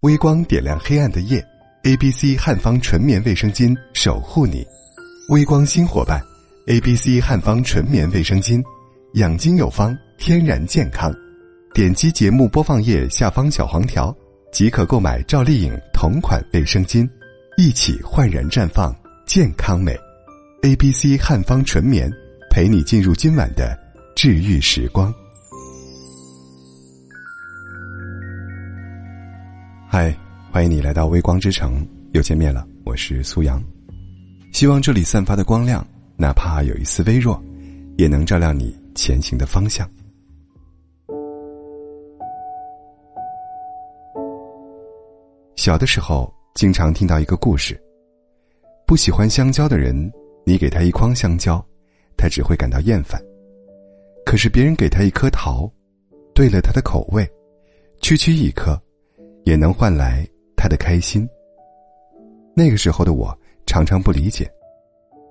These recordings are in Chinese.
微光点亮黑暗的夜，A B C 汉方纯棉卫生巾守护你。微光新伙伴，A B C 汉方纯棉卫生巾，养精有方，天然健康。点击节目播放页下方小黄条，即可购买赵丽颖同款卫生巾，一起焕然绽放健康美。A B C 汉方纯棉，陪你进入今晚的治愈时光。嗨，欢迎你来到微光之城，又见面了。我是苏阳，希望这里散发的光亮，哪怕有一丝微弱，也能照亮你前行的方向。小的时候，经常听到一个故事：不喜欢香蕉的人，你给他一筐香蕉，他只会感到厌烦；可是别人给他一颗桃，对了他的口味，区区一颗。也能换来他的开心。那个时候的我常常不理解，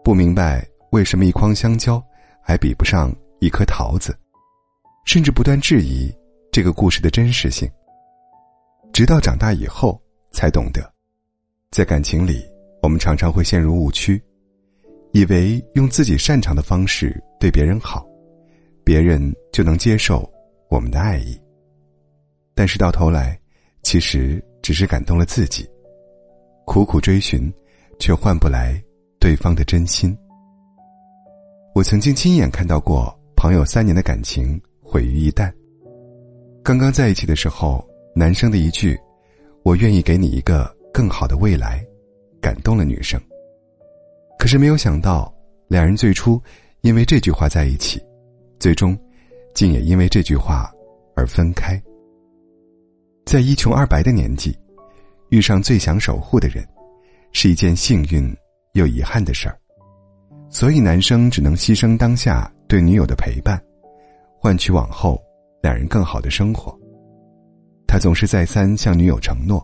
不明白为什么一筐香蕉还比不上一颗桃子，甚至不断质疑这个故事的真实性。直到长大以后才懂得，在感情里，我们常常会陷入误区，以为用自己擅长的方式对别人好，别人就能接受我们的爱意。但是到头来，其实只是感动了自己，苦苦追寻，却换不来对方的真心。我曾经亲眼看到过朋友三年的感情毁于一旦。刚刚在一起的时候，男生的一句“我愿意给你一个更好的未来”，感动了女生。可是没有想到，两人最初因为这句话在一起，最终竟也因为这句话而分开。在一穷二白的年纪，遇上最想守护的人，是一件幸运又遗憾的事儿。所以男生只能牺牲当下对女友的陪伴，换取往后两人更好的生活。他总是再三向女友承诺：“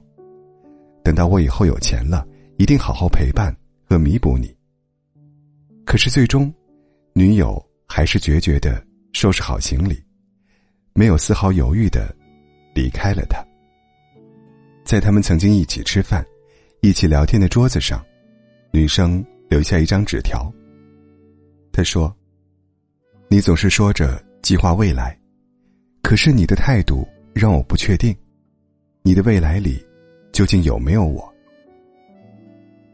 等到我以后有钱了，一定好好陪伴和弥补你。”可是最终，女友还是决绝的收拾好行李，没有丝毫犹豫的离开了他。在他们曾经一起吃饭、一起聊天的桌子上，女生留下一张纸条。她说：“你总是说着计划未来，可是你的态度让我不确定，你的未来里究竟有没有我？”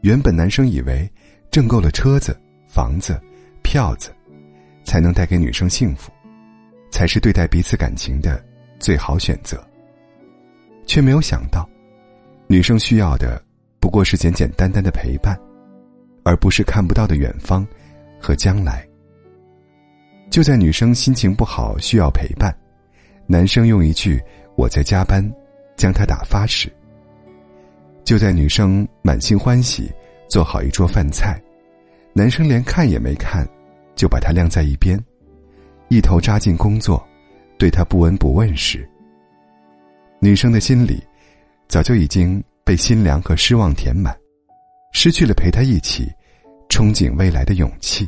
原本男生以为挣够了车子、房子、票子，才能带给女生幸福，才是对待彼此感情的最好选择，却没有想到。女生需要的不过是简简单单的陪伴，而不是看不到的远方和将来。就在女生心情不好需要陪伴，男生用一句“我在加班”将她打发时；就在女生满心欢喜做好一桌饭菜，男生连看也没看，就把她晾在一边，一头扎进工作，对她不闻不问时，女生的心里。早就已经被心凉和失望填满，失去了陪他一起憧憬未来的勇气。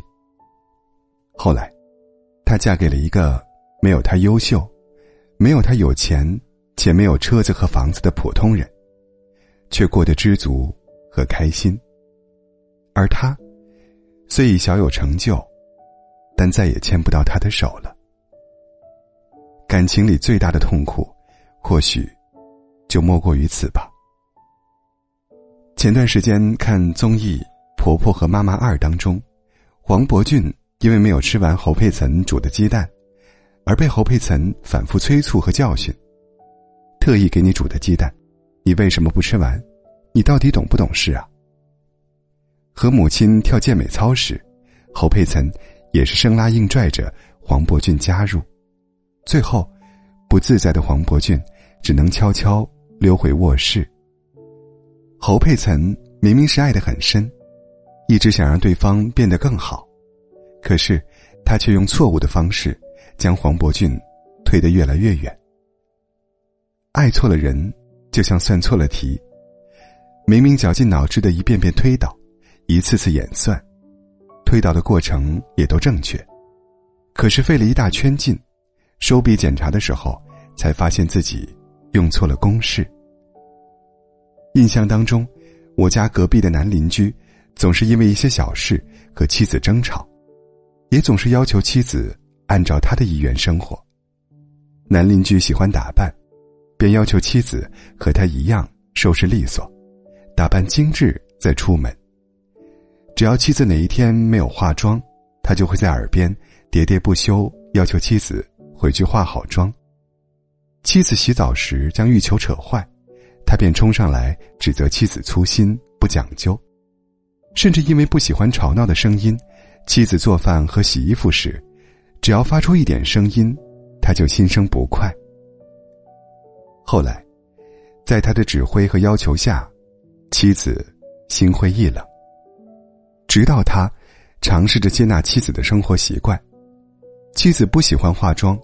后来，她嫁给了一个没有她优秀、没有她有钱且没有车子和房子的普通人，却过得知足和开心。而他，虽已小有成就，但再也牵不到他的手了。感情里最大的痛苦，或许。就莫过于此吧。前段时间看综艺《婆婆和妈妈二》当中，黄渤俊因为没有吃完侯佩岑煮的鸡蛋，而被侯佩岑反复催促和教训。特意给你煮的鸡蛋，你为什么不吃完？你到底懂不懂事啊？和母亲跳健美操时，侯佩岑也是生拉硬拽着黄渤俊加入，最后，不自在的黄渤俊只能悄悄。溜回卧室。侯佩岑明明是爱得很深，一直想让对方变得更好，可是他却用错误的方式将黄伯俊推得越来越远。爱错了人，就像算错了题，明明绞尽脑汁的一遍遍推导，一次次演算，推导的过程也都正确，可是费了一大圈劲，收笔检查的时候，才发现自己。用错了公式。印象当中，我家隔壁的男邻居总是因为一些小事和妻子争吵，也总是要求妻子按照他的意愿生活。男邻居喜欢打扮，便要求妻子和他一样收拾利索，打扮精致再出门。只要妻子哪一天没有化妆，他就会在耳边喋喋不休，要求妻子回去化好妆。妻子洗澡时将浴球扯坏，他便冲上来指责妻子粗心不讲究，甚至因为不喜欢吵闹的声音，妻子做饭和洗衣服时，只要发出一点声音，他就心生不快。后来，在他的指挥和要求下，妻子心灰意冷。直到他尝试着接纳妻子的生活习惯，妻子不喜欢化妆，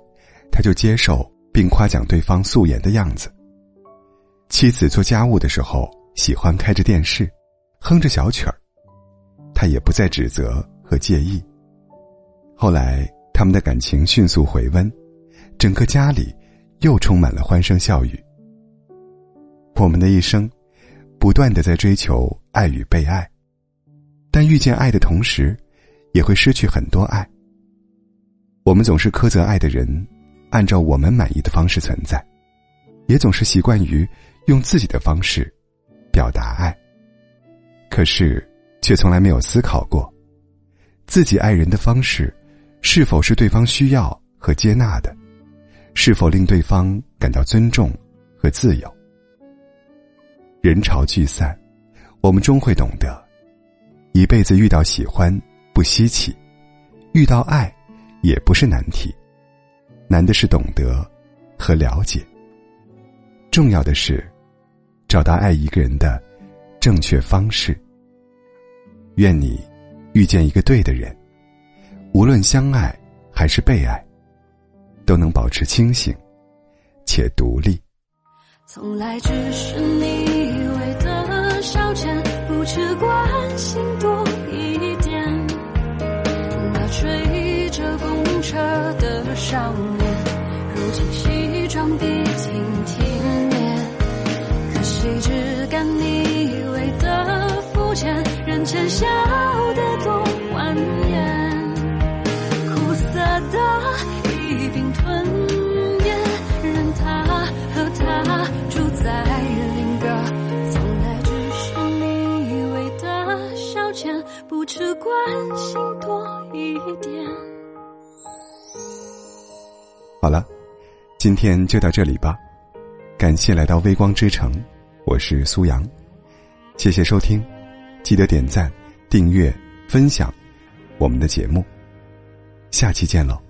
他就接受。并夸奖对方素颜的样子。妻子做家务的时候喜欢开着电视，哼着小曲儿，他也不再指责和介意。后来，他们的感情迅速回温，整个家里又充满了欢声笑语。我们的一生，不断的在追求爱与被爱，但遇见爱的同时，也会失去很多爱。我们总是苛责爱的人。按照我们满意的方式存在，也总是习惯于用自己的方式表达爱。可是，却从来没有思考过，自己爱人的方式是否是对方需要和接纳的，是否令对方感到尊重和自由。人潮聚散，我们终会懂得，一辈子遇到喜欢不稀奇，遇到爱也不是难题。难的是懂得和了解，重要的是找到爱一个人的正确方式。愿你遇见一个对的人，无论相爱还是被爱，都能保持清醒且独立。从来只是你以为的消遣，不去关心多一点。那吹着风车的少年。如今西装笔挺人前笑得多欢颜，苦涩的一并吞咽，任他和他住在另一个，从来只是你以为的消遣，不去关心多一点。好了。今天就到这里吧，感谢来到微光之城，我是苏阳，谢谢收听，记得点赞、订阅、分享我们的节目，下期见喽。